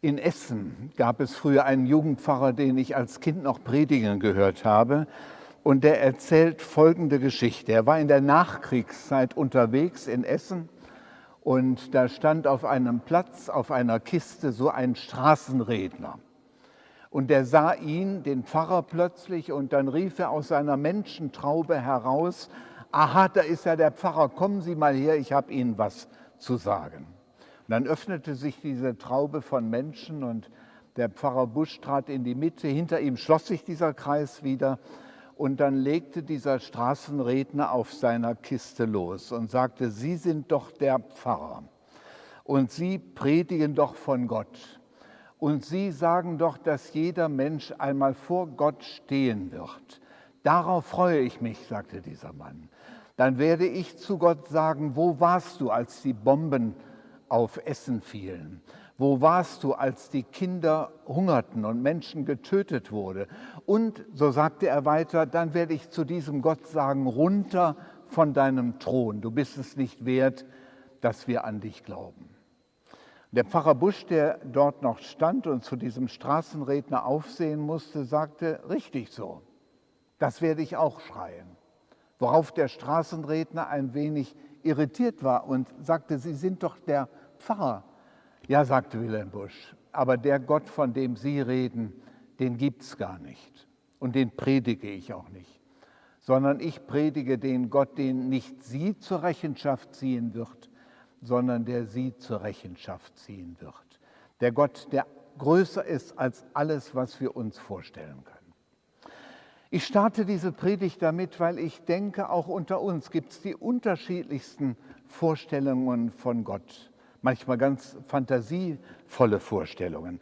In Essen gab es früher einen Jugendpfarrer, den ich als Kind noch predigen gehört habe. Und der erzählt folgende Geschichte. Er war in der Nachkriegszeit unterwegs in Essen und da stand auf einem Platz, auf einer Kiste, so ein Straßenredner. Und der sah ihn, den Pfarrer plötzlich, und dann rief er aus seiner Menschentraube heraus, aha, da ist ja der Pfarrer, kommen Sie mal her, ich habe Ihnen was zu sagen. Dann öffnete sich diese Traube von Menschen und der Pfarrer Busch trat in die Mitte, hinter ihm schloss sich dieser Kreis wieder und dann legte dieser Straßenredner auf seiner Kiste los und sagte, Sie sind doch der Pfarrer und Sie predigen doch von Gott und Sie sagen doch, dass jeder Mensch einmal vor Gott stehen wird. Darauf freue ich mich, sagte dieser Mann. Dann werde ich zu Gott sagen, wo warst du, als die Bomben auf Essen fielen? Wo warst du, als die Kinder hungerten und Menschen getötet wurde? Und, so sagte er weiter, dann werde ich zu diesem Gott sagen, runter von deinem Thron. Du bist es nicht wert, dass wir an dich glauben. Der Pfarrer Busch, der dort noch stand und zu diesem Straßenredner aufsehen musste, sagte, richtig so, das werde ich auch schreien. Worauf der Straßenredner ein wenig irritiert war und sagte, Sie sind doch der Pfarrer. Ja, sagte Wilhelm Busch, aber der Gott, von dem Sie reden, den gibt es gar nicht. Und den predige ich auch nicht, sondern ich predige den Gott, den nicht Sie zur Rechenschaft ziehen wird, sondern der Sie zur Rechenschaft ziehen wird. Der Gott, der größer ist als alles, was wir uns vorstellen können. Ich starte diese Predigt damit, weil ich denke, auch unter uns gibt es die unterschiedlichsten Vorstellungen von Gott manchmal ganz fantasievolle Vorstellungen.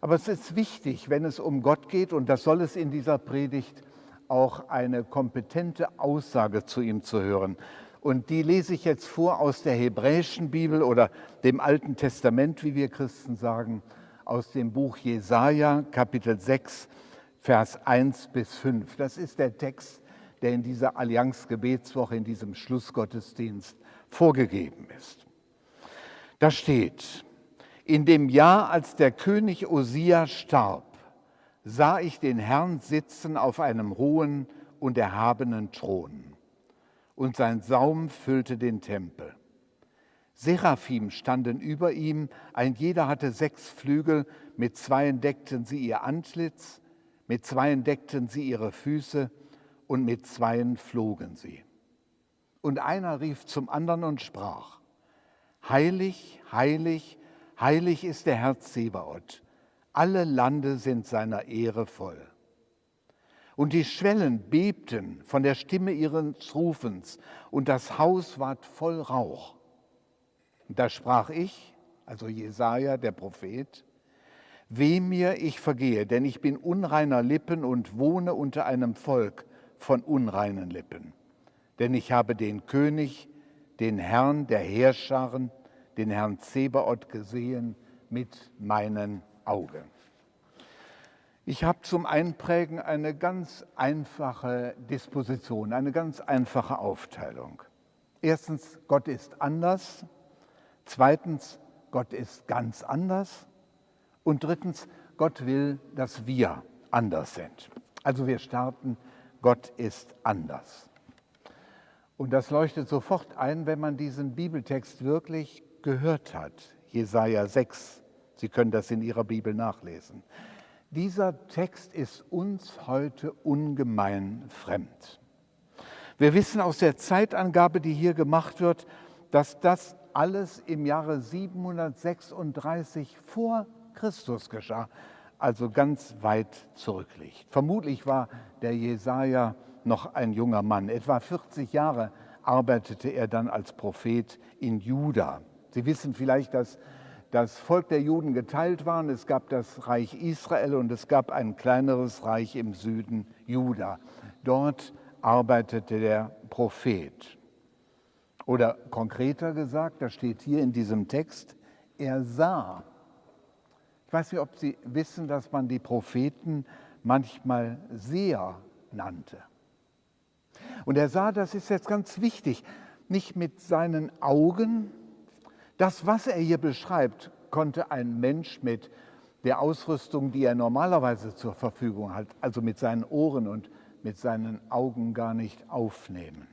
Aber es ist wichtig, wenn es um Gott geht, und das soll es in dieser Predigt, auch eine kompetente Aussage zu ihm zu hören. Und die lese ich jetzt vor aus der hebräischen Bibel oder dem Alten Testament, wie wir Christen sagen, aus dem Buch Jesaja, Kapitel 6, Vers 1 bis 5. Das ist der Text, der in dieser Allianzgebetswoche, in diesem Schlussgottesdienst vorgegeben ist. Da steht, in dem Jahr, als der König Osia starb, sah ich den Herrn sitzen auf einem hohen und erhabenen Thron, und sein Saum füllte den Tempel. Seraphim standen über ihm, ein jeder hatte sechs Flügel, mit zweien deckten sie ihr Antlitz, mit zweien deckten sie ihre Füße und mit zweien flogen sie. Und einer rief zum anderen und sprach, Heilig, heilig, heilig ist der Herr Zebaoth. Alle Lande sind seiner Ehre voll. Und die Schwellen bebten von der Stimme ihres Rufens, und das Haus ward voll Rauch. Da sprach ich, also Jesaja, der Prophet, Weh mir, ich vergehe, denn ich bin unreiner Lippen und wohne unter einem Volk von unreinen Lippen. Denn ich habe den König, den Herrn der Heerscharen, den Herrn Zebaoth gesehen mit meinen Augen. Ich habe zum Einprägen eine ganz einfache Disposition, eine ganz einfache Aufteilung. Erstens, Gott ist anders. Zweitens, Gott ist ganz anders. Und drittens, Gott will, dass wir anders sind. Also wir starten, Gott ist anders. Und das leuchtet sofort ein, wenn man diesen Bibeltext wirklich gehört hat. Jesaja 6. Sie können das in Ihrer Bibel nachlesen. Dieser Text ist uns heute ungemein fremd. Wir wissen aus der Zeitangabe, die hier gemacht wird, dass das alles im Jahre 736 vor Christus geschah, also ganz weit zurückliegt. Vermutlich war der Jesaja noch ein junger Mann. Etwa 40 Jahre arbeitete er dann als Prophet in Juda. Sie wissen vielleicht, dass das Volk der Juden geteilt war. Es gab das Reich Israel und es gab ein kleineres Reich im Süden, Juda. Dort arbeitete der Prophet. Oder konkreter gesagt, da steht hier in diesem Text, er sah. Ich weiß nicht, ob Sie wissen, dass man die Propheten manchmal Seher nannte. Und er sah, das ist jetzt ganz wichtig, nicht mit seinen Augen. Das, was er hier beschreibt, konnte ein Mensch mit der Ausrüstung, die er normalerweise zur Verfügung hat, also mit seinen Ohren und mit seinen Augen gar nicht aufnehmen.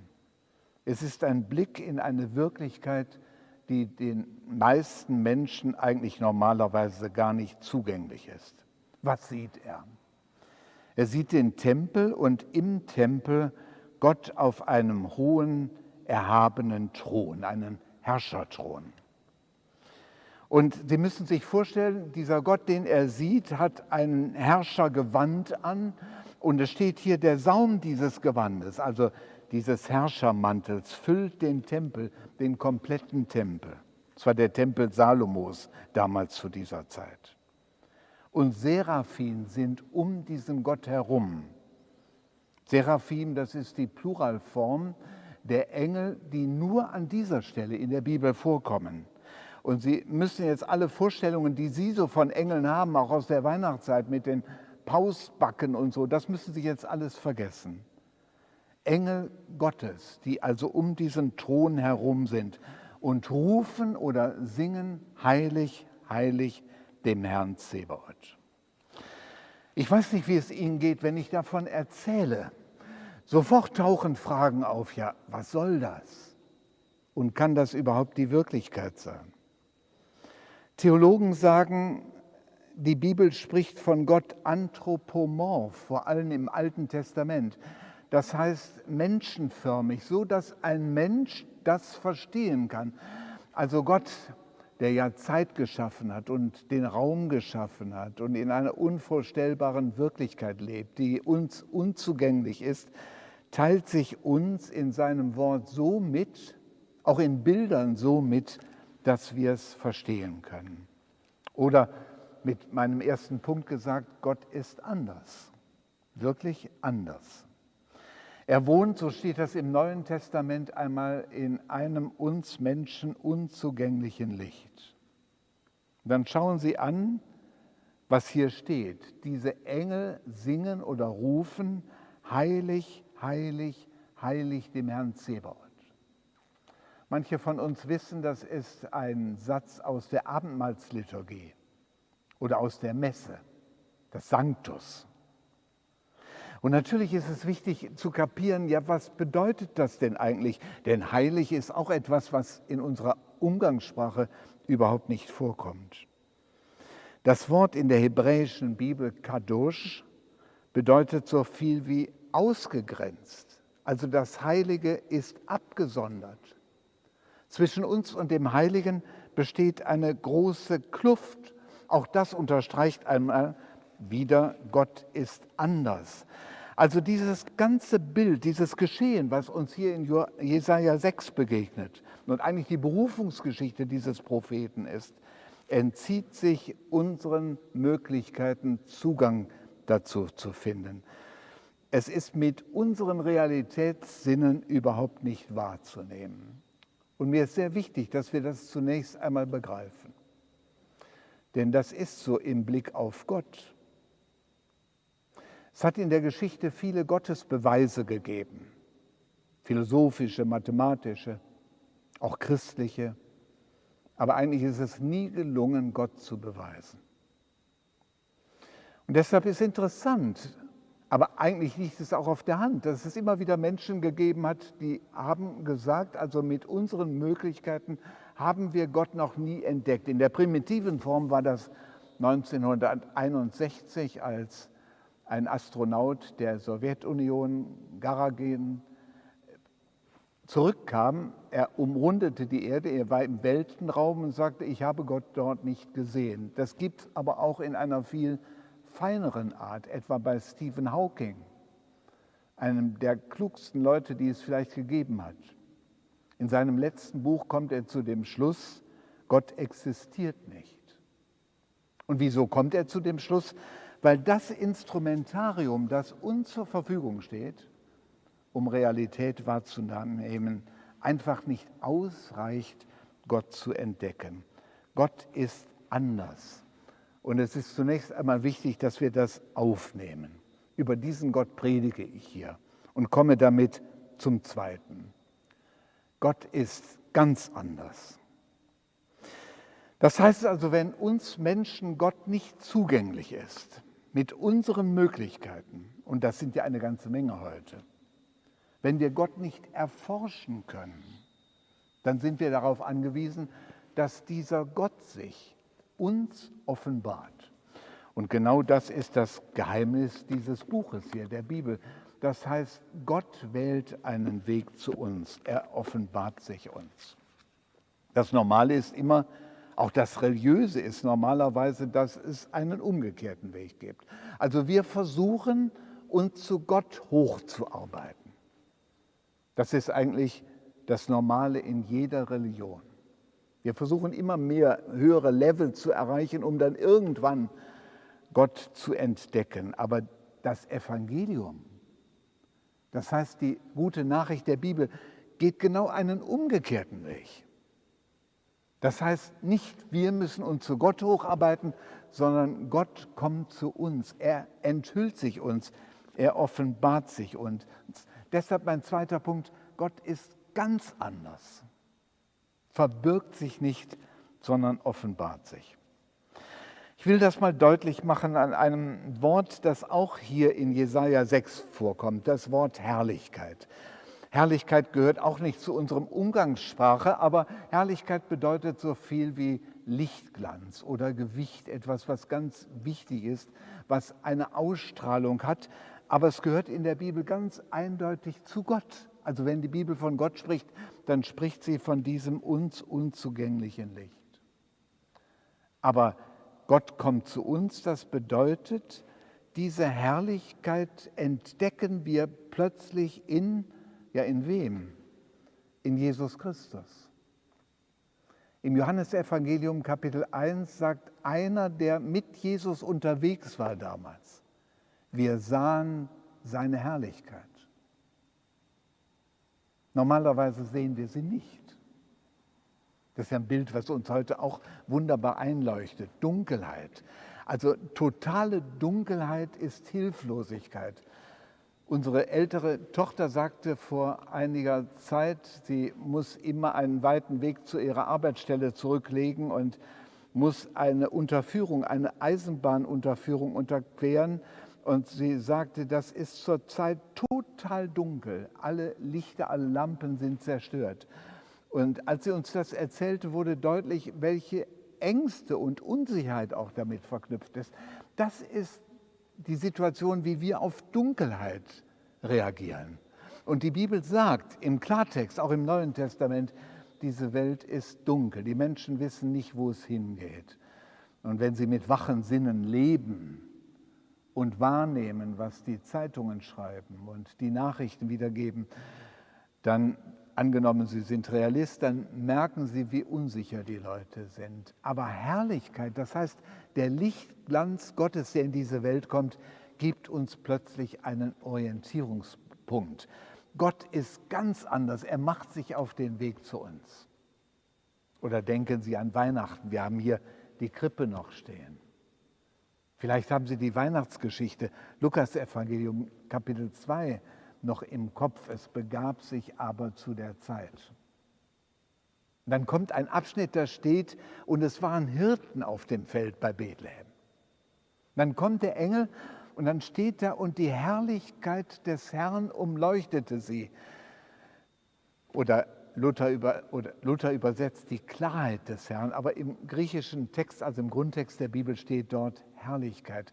Es ist ein Blick in eine Wirklichkeit, die den meisten Menschen eigentlich normalerweise gar nicht zugänglich ist. Was sieht er? Er sieht den Tempel und im Tempel Gott auf einem hohen, erhabenen Thron, einen Herrscherthron. Und Sie müssen sich vorstellen, dieser Gott, den er sieht, hat ein Herrschergewand an. Und es steht hier, der Saum dieses Gewandes, also dieses Herrschermantels, füllt den Tempel, den kompletten Tempel. Das war der Tempel Salomos damals zu dieser Zeit. Und Seraphim sind um diesen Gott herum. Seraphim, das ist die Pluralform der Engel, die nur an dieser Stelle in der Bibel vorkommen. Und Sie müssen jetzt alle Vorstellungen, die Sie so von Engeln haben, auch aus der Weihnachtszeit mit den Pausbacken und so, das müssen Sie jetzt alles vergessen. Engel Gottes, die also um diesen Thron herum sind und rufen oder singen heilig, heilig dem Herrn Zebaoth. Ich weiß nicht, wie es Ihnen geht, wenn ich davon erzähle. Sofort tauchen Fragen auf, ja, was soll das? Und kann das überhaupt die Wirklichkeit sein? Theologen sagen, die Bibel spricht von Gott anthropomorph, vor allem im Alten Testament. Das heißt menschenförmig, so dass ein Mensch das verstehen kann. Also Gott der ja Zeit geschaffen hat und den Raum geschaffen hat und in einer unvorstellbaren Wirklichkeit lebt, die uns unzugänglich ist, teilt sich uns in seinem Wort so mit, auch in Bildern so mit, dass wir es verstehen können. Oder mit meinem ersten Punkt gesagt, Gott ist anders, wirklich anders. Er wohnt, so steht das im Neuen Testament einmal, in einem uns Menschen unzugänglichen Licht. Dann schauen Sie an, was hier steht. Diese Engel singen oder rufen, heilig, heilig, heilig dem Herrn Zebaoth. Manche von uns wissen, das ist ein Satz aus der Abendmahlsliturgie oder aus der Messe, das Sanctus. Und natürlich ist es wichtig zu kapieren, ja, was bedeutet das denn eigentlich? Denn heilig ist auch etwas, was in unserer Umgangssprache überhaupt nicht vorkommt. Das Wort in der hebräischen Bibel Kadosh bedeutet so viel wie ausgegrenzt. Also das Heilige ist abgesondert. Zwischen uns und dem Heiligen besteht eine große Kluft. Auch das unterstreicht einmal wieder, Gott ist anders. Also dieses ganze Bild, dieses Geschehen, was uns hier in Jesaja 6 begegnet und eigentlich die Berufungsgeschichte dieses Propheten ist, entzieht sich unseren Möglichkeiten, Zugang dazu zu finden. Es ist mit unseren Realitätssinnen überhaupt nicht wahrzunehmen. Und mir ist sehr wichtig, dass wir das zunächst einmal begreifen. Denn das ist so im Blick auf Gott. Es hat in der Geschichte viele Gottesbeweise gegeben, philosophische, mathematische, auch christliche. Aber eigentlich ist es nie gelungen, Gott zu beweisen. Und deshalb ist interessant, aber eigentlich liegt es auch auf der Hand, dass es immer wieder Menschen gegeben hat, die haben gesagt, also mit unseren Möglichkeiten haben wir Gott noch nie entdeckt. In der primitiven Form war das 1961, als ein Astronaut der Sowjetunion, Garagen, zurückkam. Er umrundete die Erde, er war im Weltenraum und sagte, ich habe Gott dort nicht gesehen. Das gibt es aber auch in einer viel feineren Art, etwa bei Stephen Hawking, einem der klugsten Leute, die es vielleicht gegeben hat. In seinem letzten Buch kommt er zu dem Schluss, Gott existiert nicht. Und wieso kommt er zu dem Schluss? Weil das Instrumentarium, das uns zur Verfügung steht, um Realität wahrzunehmen, einfach nicht ausreicht, Gott zu entdecken. Gott ist anders. Und es ist zunächst einmal wichtig, dass wir das aufnehmen. Über diesen Gott predige ich hier und komme damit zum Zweiten. Gott ist ganz anders. Das heißt also, wenn uns Menschen Gott nicht zugänglich ist, mit unseren Möglichkeiten, und das sind ja eine ganze Menge heute, wenn wir Gott nicht erforschen können, dann sind wir darauf angewiesen, dass dieser Gott sich uns offenbart. Und genau das ist das Geheimnis dieses Buches hier, der Bibel. Das heißt, Gott wählt einen Weg zu uns, er offenbart sich uns. Das Normale ist immer, auch das Religiöse ist normalerweise, dass es einen umgekehrten Weg gibt. Also wir versuchen, uns zu Gott hochzuarbeiten. Das ist eigentlich das Normale in jeder Religion. Wir versuchen immer mehr höhere Level zu erreichen, um dann irgendwann Gott zu entdecken. Aber das Evangelium, das heißt die gute Nachricht der Bibel, geht genau einen umgekehrten Weg. Das heißt nicht, wir müssen uns zu Gott hocharbeiten, sondern Gott kommt zu uns. Er enthüllt sich uns, er offenbart sich uns. Deshalb mein zweiter Punkt, Gott ist ganz anders, verbirgt sich nicht, sondern offenbart sich. Ich will das mal deutlich machen an einem Wort, das auch hier in Jesaja 6 vorkommt, das Wort Herrlichkeit. Herrlichkeit gehört auch nicht zu unserem Umgangssprache, aber Herrlichkeit bedeutet so viel wie Lichtglanz oder Gewicht, etwas, was ganz wichtig ist, was eine Ausstrahlung hat. Aber es gehört in der Bibel ganz eindeutig zu Gott. Also wenn die Bibel von Gott spricht, dann spricht sie von diesem uns unzugänglichen Licht. Aber Gott kommt zu uns, das bedeutet, diese Herrlichkeit entdecken wir plötzlich in, ja in wem? In Jesus Christus. Im Johannesevangelium Kapitel 1 sagt einer, der mit Jesus unterwegs war damals, wir sahen seine Herrlichkeit. Normalerweise sehen wir sie nicht. Das ist ja ein Bild, was uns heute auch wunderbar einleuchtet. Dunkelheit. Also totale Dunkelheit ist Hilflosigkeit. Unsere ältere Tochter sagte vor einiger Zeit, sie muss immer einen weiten Weg zu ihrer Arbeitsstelle zurücklegen und muss eine Unterführung, eine Eisenbahnunterführung unterqueren. Und sie sagte, das ist zurzeit total dunkel. Alle Lichter, alle Lampen sind zerstört. Und als sie uns das erzählte, wurde deutlich, welche Ängste und Unsicherheit auch damit verknüpft ist. Das ist die Situation, wie wir auf Dunkelheit reagieren. Und die Bibel sagt im Klartext, auch im Neuen Testament, diese Welt ist dunkel. Die Menschen wissen nicht, wo es hingeht. Und wenn sie mit wachen Sinnen leben und wahrnehmen, was die Zeitungen schreiben und die Nachrichten wiedergeben, dann angenommen, Sie sind Realist, dann merken Sie, wie unsicher die Leute sind. Aber Herrlichkeit, das heißt, der Lichtglanz Gottes, der in diese Welt kommt, gibt uns plötzlich einen Orientierungspunkt. Gott ist ganz anders. Er macht sich auf den Weg zu uns. Oder denken Sie an Weihnachten. Wir haben hier die Krippe noch stehen. Vielleicht haben Sie die Weihnachtsgeschichte, Lukas Evangelium Kapitel 2 noch im Kopf. Es begab sich aber zu der Zeit. Dann kommt ein Abschnitt, da steht, und es waren Hirten auf dem Feld bei Bethlehem. Dann kommt der Engel und dann steht da, und die Herrlichkeit des Herrn umleuchtete sie. Oder Luther, über, oder Luther übersetzt die Klarheit des Herrn, aber im griechischen Text, also im Grundtext der Bibel steht dort Herrlichkeit.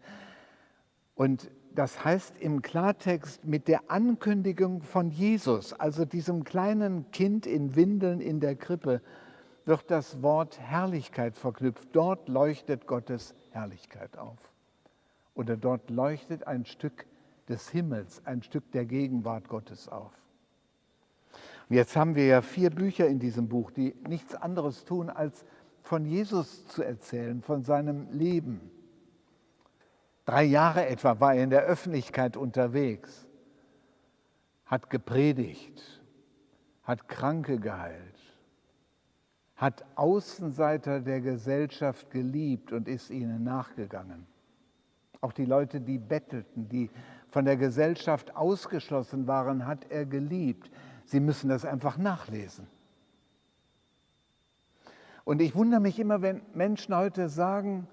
Und das heißt im Klartext mit der Ankündigung von Jesus, also diesem kleinen Kind in Windeln in der Krippe, wird das Wort Herrlichkeit verknüpft. Dort leuchtet Gottes Herrlichkeit auf. Oder dort leuchtet ein Stück des Himmels, ein Stück der Gegenwart Gottes auf. Und jetzt haben wir ja vier Bücher in diesem Buch, die nichts anderes tun, als von Jesus zu erzählen, von seinem Leben Drei Jahre etwa war er in der Öffentlichkeit unterwegs, hat gepredigt, hat Kranke geheilt, hat Außenseiter der Gesellschaft geliebt und ist ihnen nachgegangen. Auch die Leute, die bettelten, die von der Gesellschaft ausgeschlossen waren, hat er geliebt. Sie müssen das einfach nachlesen. Und ich wundere mich immer, wenn Menschen heute sagen,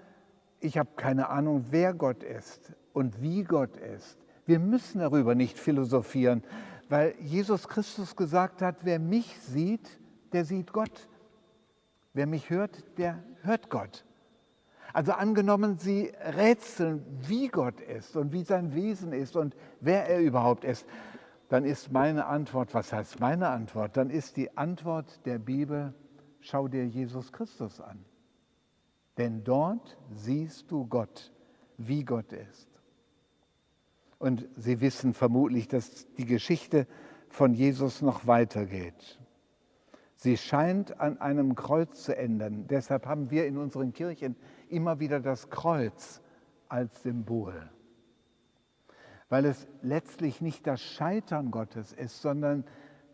ich habe keine Ahnung, wer Gott ist und wie Gott ist. Wir müssen darüber nicht philosophieren, weil Jesus Christus gesagt hat, wer mich sieht, der sieht Gott. Wer mich hört, der hört Gott. Also angenommen, Sie rätseln, wie Gott ist und wie sein Wesen ist und wer er überhaupt ist, dann ist meine Antwort, was heißt meine Antwort? Dann ist die Antwort der Bibel, schau dir Jesus Christus an. Denn dort siehst du Gott, wie Gott ist. Und Sie wissen vermutlich, dass die Geschichte von Jesus noch weitergeht. Sie scheint an einem Kreuz zu enden. Deshalb haben wir in unseren Kirchen immer wieder das Kreuz als Symbol. Weil es letztlich nicht das Scheitern Gottes ist, sondern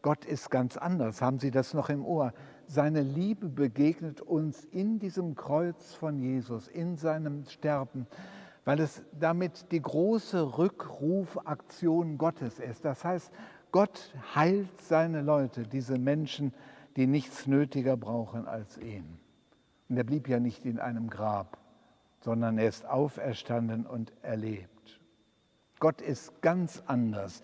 Gott ist ganz anders. Haben Sie das noch im Ohr? Seine Liebe begegnet uns in diesem Kreuz von Jesus, in seinem Sterben, weil es damit die große Rückrufaktion Gottes ist. Das heißt, Gott heilt seine Leute, diese Menschen, die nichts nötiger brauchen als ihn. Und er blieb ja nicht in einem Grab, sondern er ist auferstanden und erlebt. Gott ist ganz anders.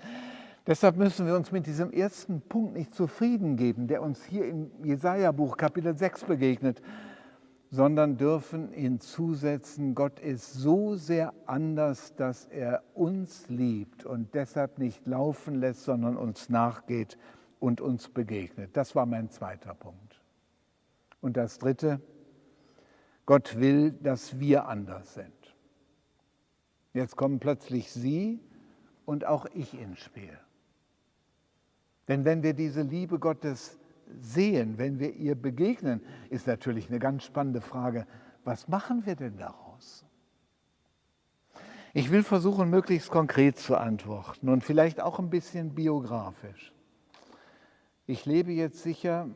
Deshalb müssen wir uns mit diesem ersten Punkt nicht zufrieden geben, der uns hier im Jesaja-Buch Kapitel 6 begegnet, sondern dürfen hinzusetzen, Gott ist so sehr anders, dass er uns liebt und deshalb nicht laufen lässt, sondern uns nachgeht und uns begegnet. Das war mein zweiter Punkt. Und das dritte, Gott will, dass wir anders sind. Jetzt kommen plötzlich Sie und auch ich ins Spiel. Denn wenn wir diese Liebe Gottes sehen, wenn wir ihr begegnen, ist natürlich eine ganz spannende Frage, was machen wir denn daraus? Ich will versuchen, möglichst konkret zu antworten und vielleicht auch ein bisschen biografisch. Ich lebe jetzt sicher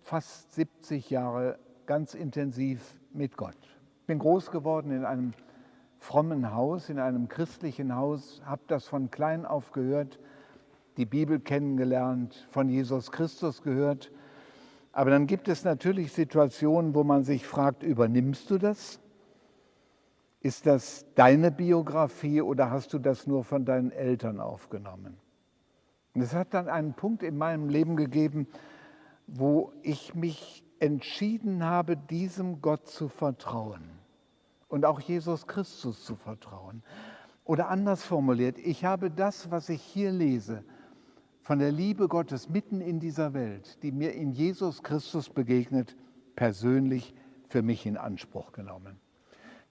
fast 70 Jahre ganz intensiv mit Gott. Ich bin groß geworden in einem frommen Haus, in einem christlichen Haus, habe das von klein auf gehört, die Bibel kennengelernt, von Jesus Christus gehört. Aber dann gibt es natürlich Situationen, wo man sich fragt, übernimmst du das? Ist das deine Biografie oder hast du das nur von deinen Eltern aufgenommen? Und es hat dann einen Punkt in meinem Leben gegeben, wo ich mich entschieden habe, diesem Gott zu vertrauen und auch Jesus Christus zu vertrauen. Oder anders formuliert, ich habe das, was ich hier lese, von der Liebe Gottes mitten in dieser Welt, die mir in Jesus Christus begegnet, persönlich für mich in Anspruch genommen.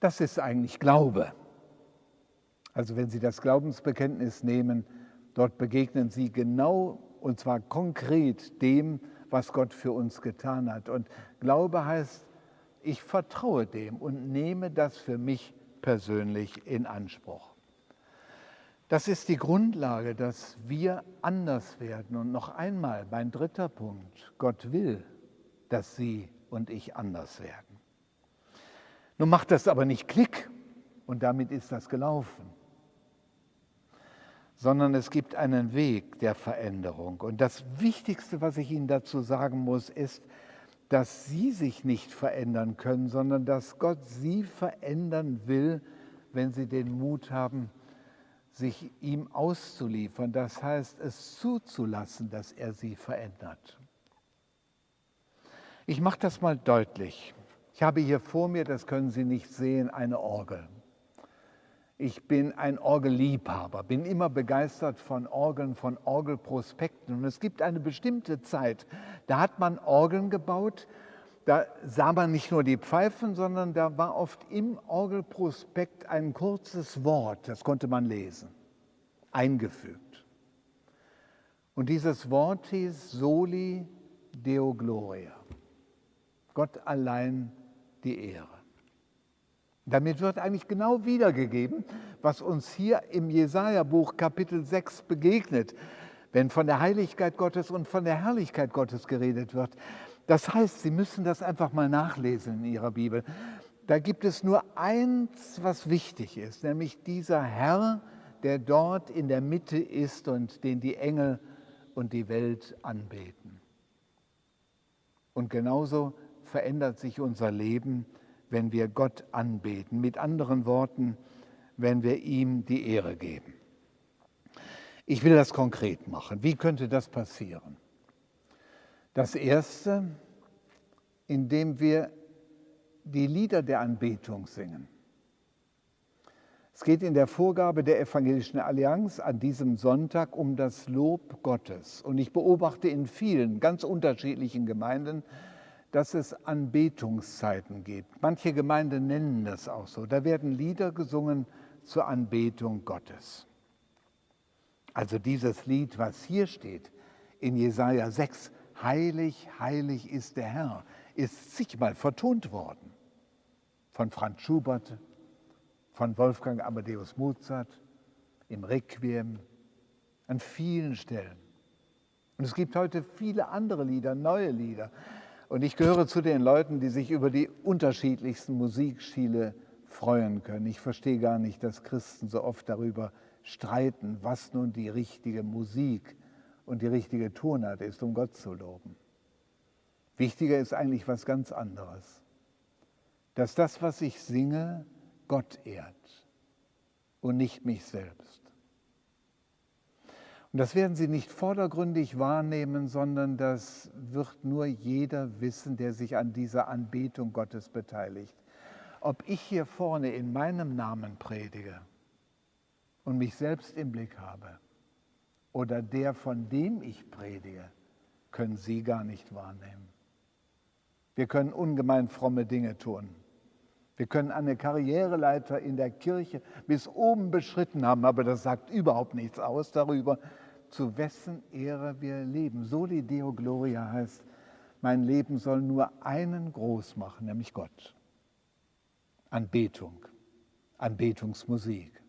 Das ist eigentlich Glaube. Also wenn Sie das Glaubensbekenntnis nehmen, Dort begegnen sie genau und zwar konkret dem, was Gott für uns getan hat. Und Glaube heißt, ich vertraue dem und nehme das für mich persönlich in Anspruch. Das ist die Grundlage, dass wir anders werden. Und noch einmal, mein dritter Punkt, Gott will, dass Sie und ich anders werden. Nun macht das aber nicht Klick und damit ist das gelaufen sondern es gibt einen Weg der Veränderung. Und das Wichtigste, was ich Ihnen dazu sagen muss, ist, dass Sie sich nicht verändern können, sondern dass Gott Sie verändern will, wenn Sie den Mut haben, sich ihm auszuliefern. Das heißt, es zuzulassen, dass er Sie verändert. Ich mache das mal deutlich. Ich habe hier vor mir, das können Sie nicht sehen, eine Orgel. Ich bin ein Orgelliebhaber, bin immer begeistert von Orgeln, von Orgelprospekten. Und es gibt eine bestimmte Zeit, da hat man Orgeln gebaut, da sah man nicht nur die Pfeifen, sondern da war oft im Orgelprospekt ein kurzes Wort, das konnte man lesen, eingefügt. Und dieses Wort hieß Soli Deo Gloria. Gott allein die Ehre. Damit wird eigentlich genau wiedergegeben, was uns hier im Jesaja-Buch Kapitel 6 begegnet, wenn von der Heiligkeit Gottes und von der Herrlichkeit Gottes geredet wird. Das heißt, Sie müssen das einfach mal nachlesen in Ihrer Bibel. Da gibt es nur eins, was wichtig ist, nämlich dieser Herr, der dort in der Mitte ist und den die Engel und die Welt anbeten. Und genauso verändert sich unser Leben, wenn wir Gott anbeten. Mit anderen Worten, wenn wir ihm die Ehre geben. Ich will das konkret machen. Wie könnte das passieren? Das Erste, indem wir die Lieder der Anbetung singen. Es geht in der Vorgabe der Evangelischen Allianz an diesem Sonntag um das Lob Gottes. Und ich beobachte in vielen ganz unterschiedlichen Gemeinden, dass es Anbetungszeiten gibt. Manche Gemeinden nennen das auch so. Da werden Lieder gesungen zur Anbetung Gottes. Also dieses Lied, was hier steht in Jesaja 6, Heilig, heilig ist der Herr, ist zigmal vertont worden. Von Franz Schubert, von Wolfgang Amadeus Mozart, im Requiem, an vielen Stellen. Und es gibt heute viele andere Lieder, neue Lieder. Und ich gehöre zu den Leuten, die sich über die unterschiedlichsten Musikstile freuen können. Ich verstehe gar nicht, dass Christen so oft darüber streiten, was nun die richtige Musik und die richtige Tonart ist, um Gott zu loben. Wichtiger ist eigentlich was ganz anderes. Dass das, was ich singe, Gott ehrt und nicht mich selbst. Und das werden Sie nicht vordergründig wahrnehmen, sondern das wird nur jeder wissen, der sich an dieser Anbetung Gottes beteiligt. Ob ich hier vorne in meinem Namen predige und mich selbst im Blick habe oder der, von dem ich predige, können Sie gar nicht wahrnehmen. Wir können ungemein fromme Dinge tun. Wir können eine Karriereleiter in der Kirche bis oben beschritten haben, aber das sagt überhaupt nichts aus darüber, zu wessen Ehre wir leben. Soli Deo Gloria heißt, mein Leben soll nur einen groß machen, nämlich Gott. Anbetung, Anbetungsmusik.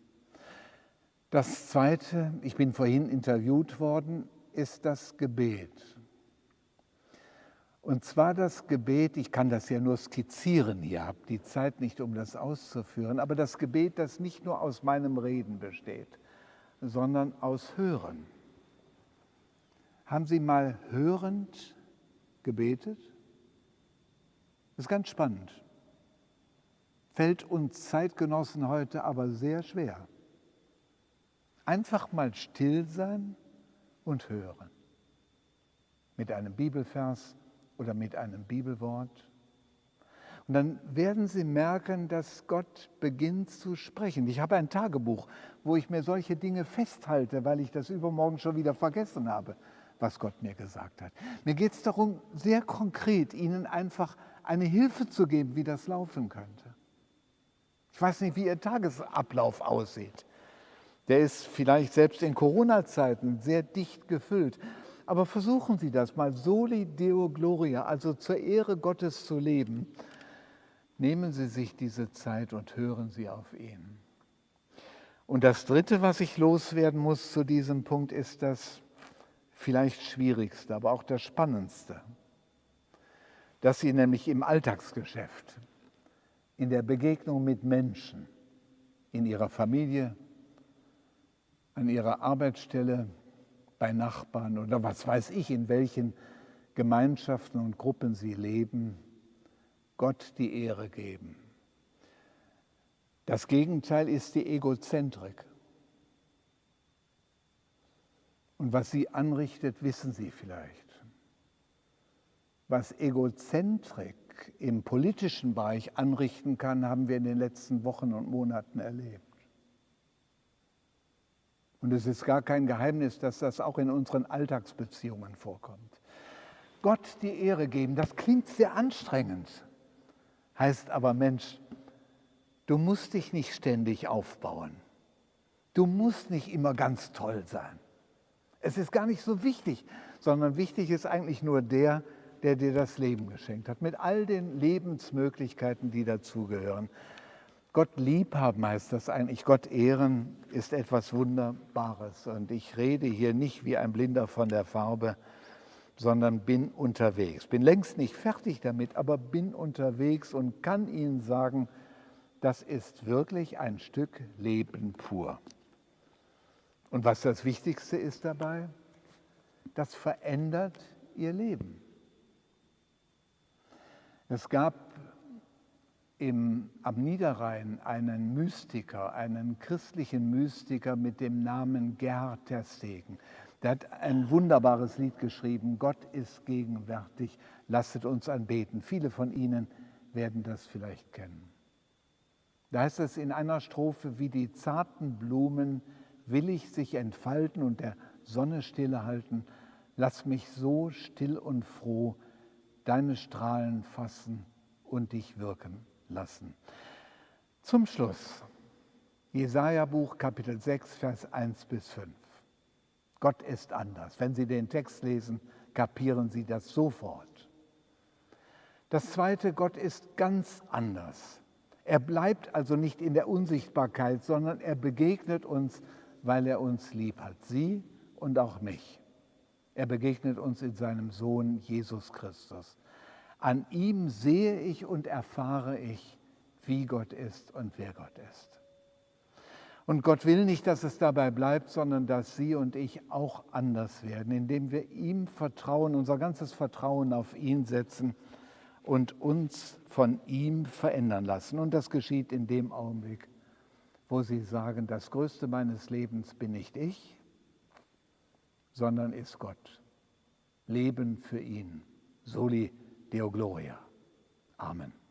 Das Zweite, ich bin vorhin interviewt worden, ist das Gebet. Und zwar das Gebet, ich kann das ja nur skizzieren hier, habe die Zeit nicht, um das auszuführen, aber das Gebet, das nicht nur aus meinem Reden besteht, sondern aus Hören. Haben Sie mal hörend gebetet? Das ist ganz spannend. Fällt uns Zeitgenossen heute aber sehr schwer. Einfach mal still sein und hören. Mit einem Bibelvers, oder mit einem Bibelwort. Und dann werden Sie merken, dass Gott beginnt zu sprechen. Ich habe ein Tagebuch, wo ich mir solche Dinge festhalte, weil ich das übermorgen schon wieder vergessen habe, was Gott mir gesagt hat. Mir geht es darum, sehr konkret Ihnen einfach eine Hilfe zu geben, wie das laufen könnte. Ich weiß nicht, wie Ihr Tagesablauf aussieht. Der ist vielleicht selbst in Corona-Zeiten sehr dicht gefüllt. Aber versuchen Sie das mal, soli deo gloria, also zur Ehre Gottes zu leben. Nehmen Sie sich diese Zeit und hören Sie auf ihn. Und das Dritte, was ich loswerden muss zu diesem Punkt, ist das vielleicht Schwierigste, aber auch das Spannendste, dass Sie nämlich im Alltagsgeschäft, in der Begegnung mit Menschen, in Ihrer Familie, an Ihrer Arbeitsstelle, bei Nachbarn oder was weiß ich, in welchen Gemeinschaften und Gruppen sie leben, Gott die Ehre geben. Das Gegenteil ist die Egozentrik. Und was sie anrichtet, wissen Sie vielleicht. Was Egozentrik im politischen Bereich anrichten kann, haben wir in den letzten Wochen und Monaten erlebt. Und es ist gar kein Geheimnis, dass das auch in unseren Alltagsbeziehungen vorkommt. Gott die Ehre geben, das klingt sehr anstrengend, heißt aber Mensch, du musst dich nicht ständig aufbauen. Du musst nicht immer ganz toll sein. Es ist gar nicht so wichtig, sondern wichtig ist eigentlich nur der, der dir das Leben geschenkt hat, mit all den Lebensmöglichkeiten, die dazugehören. Gott lieb haben heißt das eigentlich. Gott ehren ist etwas Wunderbares. Und ich rede hier nicht wie ein Blinder von der Farbe, sondern bin unterwegs. Bin längst nicht fertig damit, aber bin unterwegs und kann Ihnen sagen, das ist wirklich ein Stück Leben pur. Und was das Wichtigste ist dabei, das verändert Ihr Leben. Es gab im, am Niederrhein einen Mystiker, einen christlichen Mystiker mit dem Namen Gerhard Terstegen. Der hat ein wunderbares Lied geschrieben, Gott ist gegenwärtig, lasset uns anbeten. Viele von Ihnen werden das vielleicht kennen. Da heißt es in einer Strophe, wie die zarten Blumen willig sich entfalten und der Sonne stillehalten, lass mich so still und froh deine Strahlen fassen und dich wirken lassen. Zum Schluss, Jesaja Buch Kapitel 6, Vers 1 bis 5. Gott ist anders. Wenn Sie den Text lesen, kapieren Sie das sofort. Das zweite, Gott ist ganz anders. Er bleibt also nicht in der Unsichtbarkeit, sondern er begegnet uns, weil er uns lieb hat, Sie und auch mich. Er begegnet uns in seinem Sohn Jesus Christus. An ihm sehe ich und erfahre ich, wie Gott ist und wer Gott ist. Und Gott will nicht, dass es dabei bleibt, sondern dass Sie und ich auch anders werden, indem wir ihm vertrauen, unser ganzes Vertrauen auf ihn setzen und uns von ihm verändern lassen. Und das geschieht in dem Augenblick, wo Sie sagen, das Größte meines Lebens bin nicht ich, sondern ist Gott. Leben für ihn. Soli Deo Gloria. Amen.